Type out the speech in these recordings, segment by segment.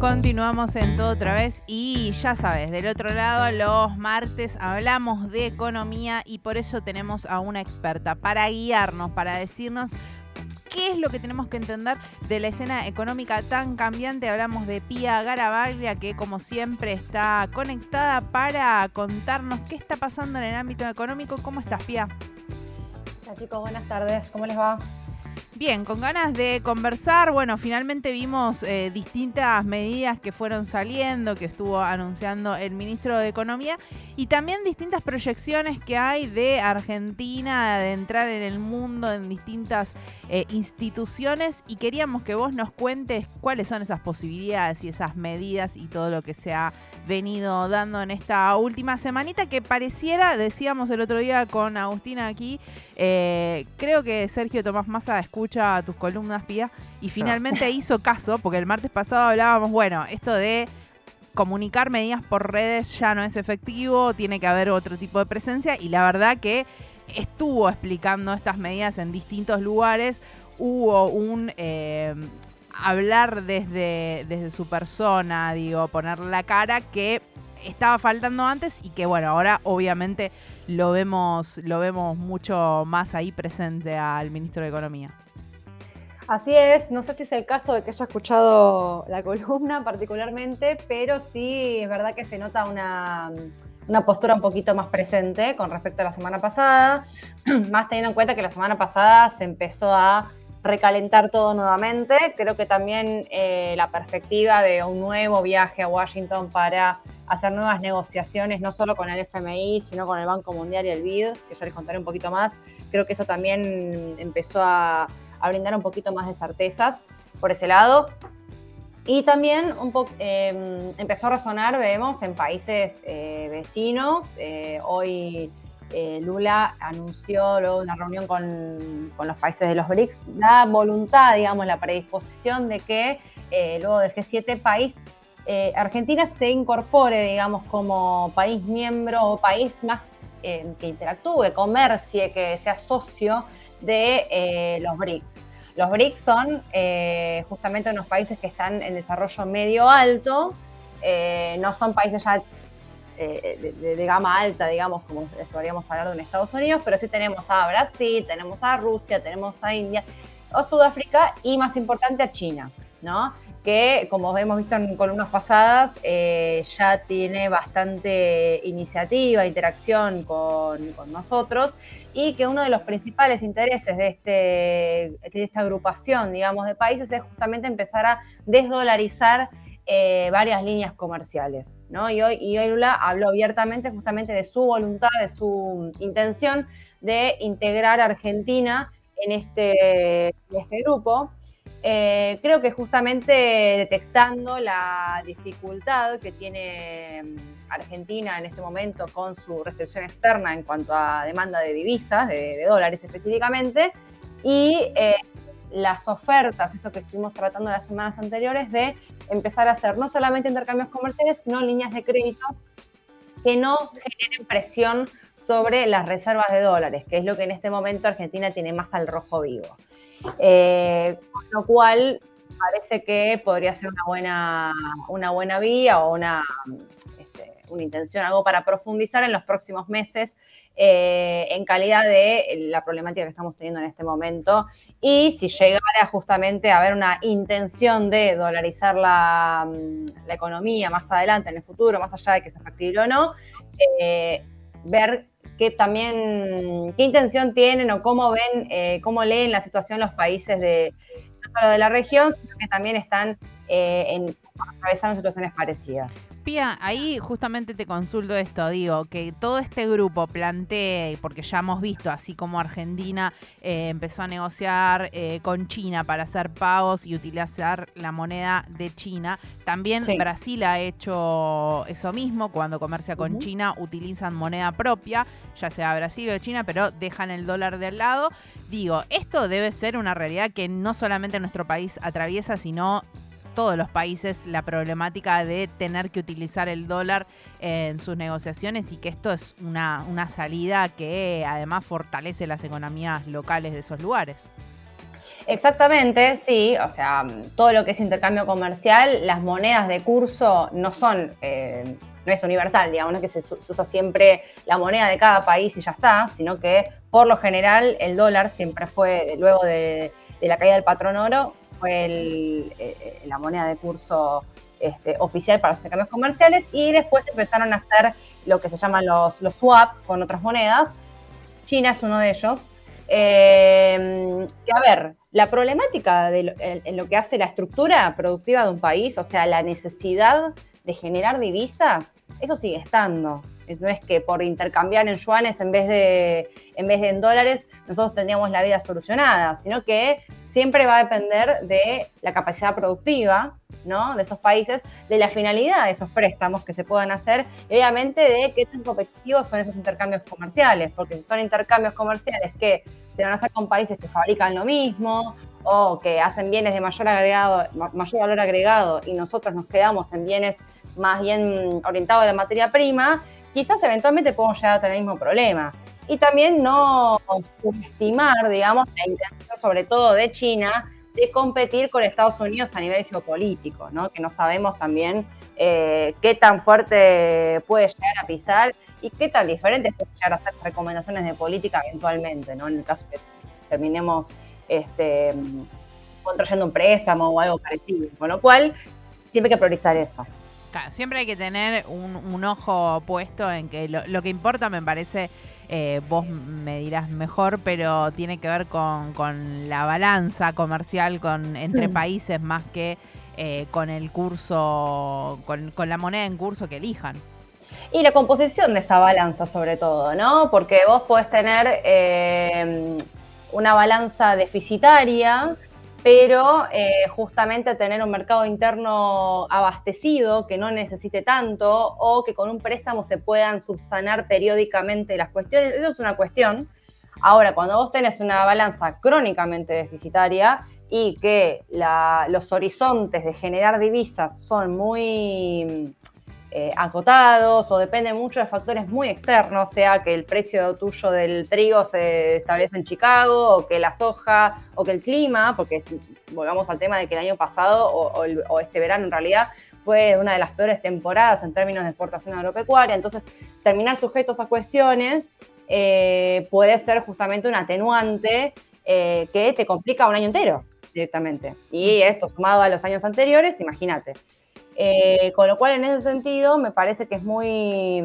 Continuamos en todo otra vez y ya sabes, del otro lado los martes hablamos de economía y por eso tenemos a una experta para guiarnos, para decirnos qué es lo que tenemos que entender de la escena económica tan cambiante. Hablamos de Pía Garabaglia, que como siempre está conectada para contarnos qué está pasando en el ámbito económico. ¿Cómo estás, Pía? Hola chicos, buenas tardes. ¿Cómo les va? Bien, con ganas de conversar, bueno, finalmente vimos eh, distintas medidas que fueron saliendo, que estuvo anunciando el ministro de Economía, y también distintas proyecciones que hay de Argentina, de entrar en el mundo en distintas eh, instituciones, y queríamos que vos nos cuentes cuáles son esas posibilidades y esas medidas y todo lo que se ha venido dando en esta última semanita, que pareciera, decíamos el otro día con Agustina aquí, eh, creo que Sergio Tomás Massa escucha a tus columnas, Pía, y finalmente hizo caso, porque el martes pasado hablábamos, bueno, esto de comunicar medidas por redes ya no es efectivo, tiene que haber otro tipo de presencia, y la verdad que estuvo explicando estas medidas en distintos lugares, hubo un... Eh, hablar desde, desde su persona, digo, poner la cara que estaba faltando antes y que bueno, ahora obviamente lo vemos, lo vemos mucho más ahí presente al ministro de Economía. Así es, no sé si es el caso de que haya escuchado la columna particularmente, pero sí es verdad que se nota una, postura un poquito más presente con respecto a la semana pasada, más teniendo en cuenta que la semana pasada se empezó a recalentar todo nuevamente. Creo que también eh, la perspectiva de un nuevo viaje a Washington para hacer nuevas negociaciones, no solo con el FMI, sino con el Banco Mundial y el BID, que ya les contaré un poquito más, creo que eso también empezó a a brindar un poquito más de certezas por ese lado. Y también un em, empezó a resonar, vemos, en países eh, vecinos. Eh, hoy eh, Lula anunció luego una reunión con, con, los países de los BRICS la voluntad, digamos, la predisposición de que luego del G7 país, Argentina se incorpore, digamos, como país miembro o país más que interactúe, comercie, que sea socio de eh, los BRICS. Los BRICS son eh, justamente unos países que están en desarrollo medio alto, eh, no son países ya de, gama alta, digamos, como podríamos hablar de un Estados Unidos, pero sí tenemos a Brasil, tenemos a Rusia, tenemos a India, o Sudáfrica y más importante a China, ¿no? Que como hemos visto en columnas pasadas, ya tiene bastante iniciativa, interacción con, nosotros y que uno de los principales intereses de, este, de esta agrupación, digamos, de países es justamente empezar a desdolarizar eh, varias líneas comerciales. ¿no? Y, hoy, y hoy Lula habló abiertamente justamente de su voluntad, de su intención de integrar a Argentina en este, este grupo. Eh, creo que justamente detectando la dificultad que tiene Argentina en este momento con su restricción externa en cuanto a demanda de divisas, de, dólares específicamente, y eh, las ofertas, esto que estuvimos tratando las semanas anteriores, de empezar a hacer no solamente intercambios comerciales, sino líneas de crédito que no generen presión sobre las reservas de dólares, que es lo que en este momento Argentina tiene más al rojo vivo. Eh, lo cual parece que podría ser una buena, una buena vía o una, una intención, algo para profundizar en los próximos meses eh, en calidad de la problemática que estamos teniendo en este momento. Y si llegara justamente a haber una intención de dolarizar la, mm, la economía más adelante, en el futuro, más allá de que sea factible o no, eh, ver qué también, qué intención tienen o cómo ven, eh, cómo leen la situación los países de, solo de la región, sino que también están en, atravesando situaciones parecidas. Pía, ahí justamente te consulto esto, digo, que todo este grupo plantee, porque ya hemos visto, así como Argentina eh, empezó a negociar eh, con China para hacer pagos y utilizar la moneda de China, también Brasil ha hecho eso mismo, cuando comercia con China utilizan moneda propia, ya sea Brasil o China, pero dejan el dólar del lado. Digo, esto debe ser una realidad que no solamente nuestro país atraviesa, sino todos los países la problemática de tener que utilizar el dólar en sus negociaciones y que esto es una, salida que además fortalece las economías locales de esos lugares. Exactamente, sí. O sea, todo lo que es intercambio comercial, las monedas de curso no son, eh, no es universal, digamos, que se, usa siempre la moneda de cada país y ya está, sino que por lo general el dólar siempre fue, luego de, la caída del patrón oro, fue eh, eh, la moneda de curso este, oficial para los intercambios comerciales y después empezaron a hacer lo que se llaman los, los swap con otras monedas. China es uno de ellos. Que a ver, la problemática de en, lo que hace la estructura productiva de un país, o sea, la necesidad de generar divisas, eso sigue estando. No es que por intercambiar en yuanes en vez de en, dólares nosotros tendríamos la vida solucionada, sino que siempre va a depender de la capacidad productiva ¿no? de esos países, de la finalidad de esos préstamos que se puedan hacer y obviamente de qué tan competitivos son esos intercambios comerciales, porque si son intercambios comerciales que se van a hacer con países que fabrican lo mismo o que hacen bienes de mayor valor agregado y nosotros nos quedamos en bienes más bien orientados a la materia prima, quizás eventualmente podemos llegar a tener el mismo problema. Y también no subestimar, digamos, la intención sobre todo de China de competir con Estados Unidos a nivel geopolítico, ¿no? que no sabemos también eh, qué tan fuerte puede llegar a pisar y qué tan diferentes puede llegar a ser recomendaciones de política eventualmente, ¿no? en el caso que terminemos este, contrayendo un préstamo o algo parecido. Con lo cual, siempre hay que priorizar eso. Siempre hay que tener un, ojo puesto en que lo, que importa me parece eh, vos me dirás mejor, pero tiene que ver con, la balanza comercial con, entre países más que eh, con el curso, con, la moneda en curso que elijan. Y la composición de esa balanza sobre todo, ¿no? Porque vos podés tener eh, una balanza deficitaria pero eh, justamente tener un mercado interno abastecido, que no necesite tanto, o que con un préstamo se puedan subsanar periódicamente las cuestiones, eso es una cuestión. Ahora, cuando vos tenés una balanza crónicamente deficitaria y que los horizontes de generar divisas son muy eh, acotados o depende mucho de factores muy externos, sea que el precio tuyo del trigo se establece en Chicago o que la soja o que el clima, porque volvamos al tema de que el año pasado o, este verano en realidad fue una de las peores temporadas en términos de exportación agropecuaria, entonces terminar sujetos a cuestiones eh, puede ser justamente un atenuante eh, que te complica un año entero directamente. Y esto sumado a los años anteriores, imagínate. Eh, con lo cual, en ese sentido, me parece que es muy,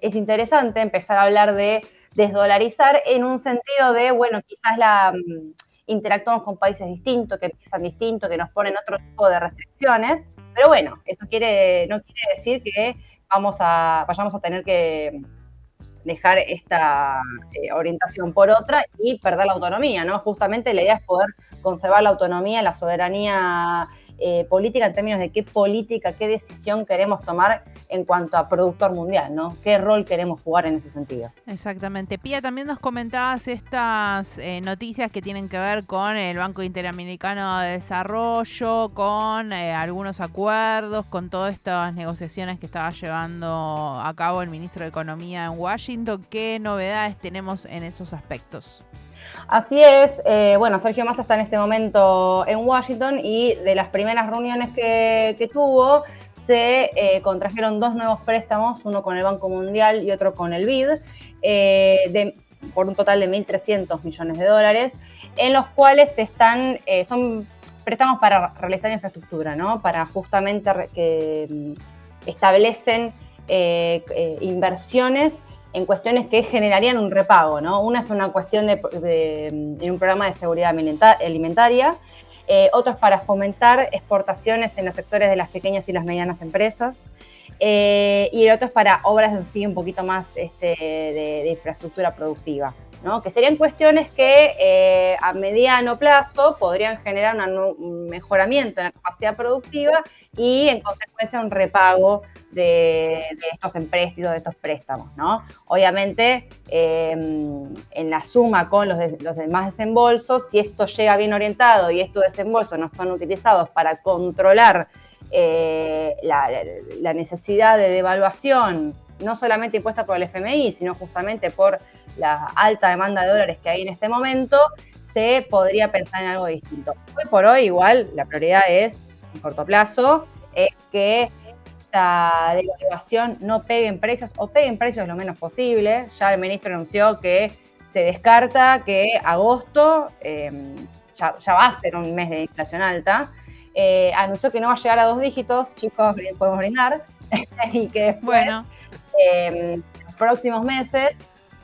es interesante empezar a hablar de desdolarizar en un sentido de, bueno, quizás la mm, interactuamos con países distintos, que piensan distinto, que nos ponen otro tipo de restricciones, pero bueno, eso quiere, no quiere decir que vamos a, vayamos a tener que dejar esta eh, orientación por otra y perder la autonomía, ¿no? Justamente la idea es poder conservar la autonomía, la soberanía eh, política en términos de qué política, qué decisión queremos tomar en cuanto a productor mundial, ¿no? ¿Qué rol queremos jugar en ese sentido? Exactamente. Pía, también nos comentabas estas eh, noticias que tienen que ver con el Banco Interamericano de Desarrollo, con eh, algunos acuerdos, con todas estas negociaciones que estaba llevando a cabo el ministro de Economía en Washington. ¿Qué novedades tenemos en esos aspectos? Así es, eh, bueno, Sergio Massa está en este momento en Washington y de las primeras reuniones que, tuvo se eh, contrajeron dos nuevos préstamos, uno con el Banco Mundial y otro con el BID, eh, por un total de 1.300 millones de dólares, en los cuales están, son préstamos para realizar infraestructura, ¿no? Para justamente que mm, establecen inversiones en cuestiones que generarían un repago, ¿no? Una es una cuestión de, en un programa de seguridad alimentaria, eh, otro es para fomentar exportaciones en los sectores de las pequeñas y las medianas empresas, eh, y el otro es para obras en un poquito más este, de, infraestructura productiva. ¿No? que serían cuestiones que eh, a mediano plazo podrían generar un mejoramiento en la capacidad productiva y en consecuencia un repago de, estos empréstitos, de estos préstamos. ¿no? Obviamente, em, en la suma con los, demás desembolsos, si esto llega bien orientado y estos desembolsos no son utilizados para controlar eh, la, necesidad de devaluación, no solamente impuesta por el FMI, sino justamente por la alta demanda de dólares que hay en este momento, se podría pensar en algo distinto. Hoy por hoy, igual, la prioridad es, en corto plazo, es que esta devaluación no pegue en precios o pegue en precios lo menos posible. Ya el ministro anunció que se descarta que agosto em, ya, va a ser un mes de inflación alta. Eh, anunció que no va a llegar a dos dígitos, chicos, podemos brindar, y que después, bueno. Em, los próximos meses,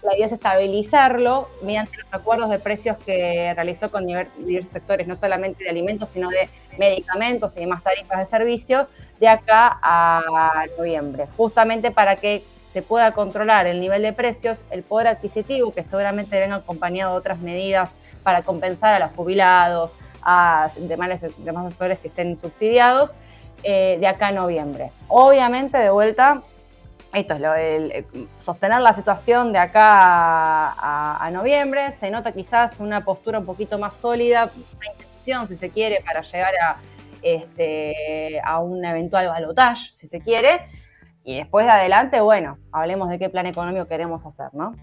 la idea es estabilizarlo mediante los acuerdos de precios que realizó con diversos sectores, no solamente de alimentos, sino de medicamentos y demás tarifas de servicios, de acá a noviembre, justamente para que se pueda controlar el nivel de precios, el poder adquisitivo, que seguramente venga acompañado de otras medidas para compensar a los jubilados, a demás, demás sectores que estén subsidiados, eh, de acá a noviembre. Obviamente, de vuelta, esto es lo, el, sostener la situación de acá a, noviembre. Se nota quizás una postura un poquito más sólida, una intención, si se quiere, para llegar a, este, a un eventual balotage, si se quiere. Y después de adelante, bueno, hablemos de qué plan económico queremos hacer, ¿no?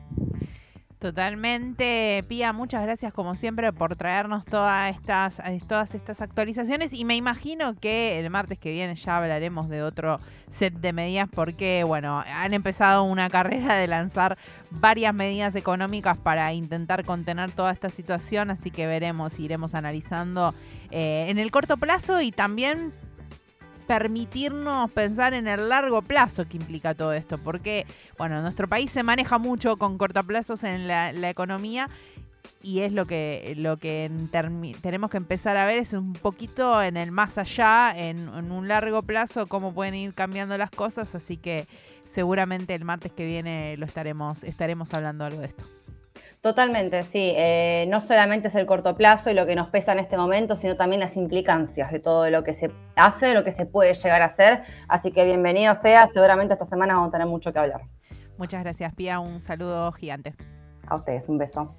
Totalmente, Pía, muchas gracias como siempre por traernos todas estas, eh, todas estas actualizaciones. Y me imagino que el martes que viene ya hablaremos de otro set de medidas porque, bueno, han empezado una carrera de lanzar varias medidas económicas para intentar contener toda esta situación, así que veremos, iremos analizando eh, en el corto plazo y también permitirnos pensar en el largo plazo que implica todo esto, porque, bueno, nuestro país se maneja mucho con cortaplazos en la, economía y es lo que, lo que tenemos que empezar a ver es un poquito en el más allá, en, en, un largo plazo, cómo pueden ir cambiando las cosas, así que seguramente el martes que viene lo estaremos, estaremos hablando algo de esto. Totalmente, sí. Eh, no solamente es el corto plazo y lo que nos pesa en este momento, sino también las implicancias de todo lo que se hace, de lo que se puede llegar a hacer. Así que bienvenido sea. Seguramente esta semana vamos a tener mucho que hablar. Muchas gracias, Pía. Un saludo gigante. A ustedes, un beso.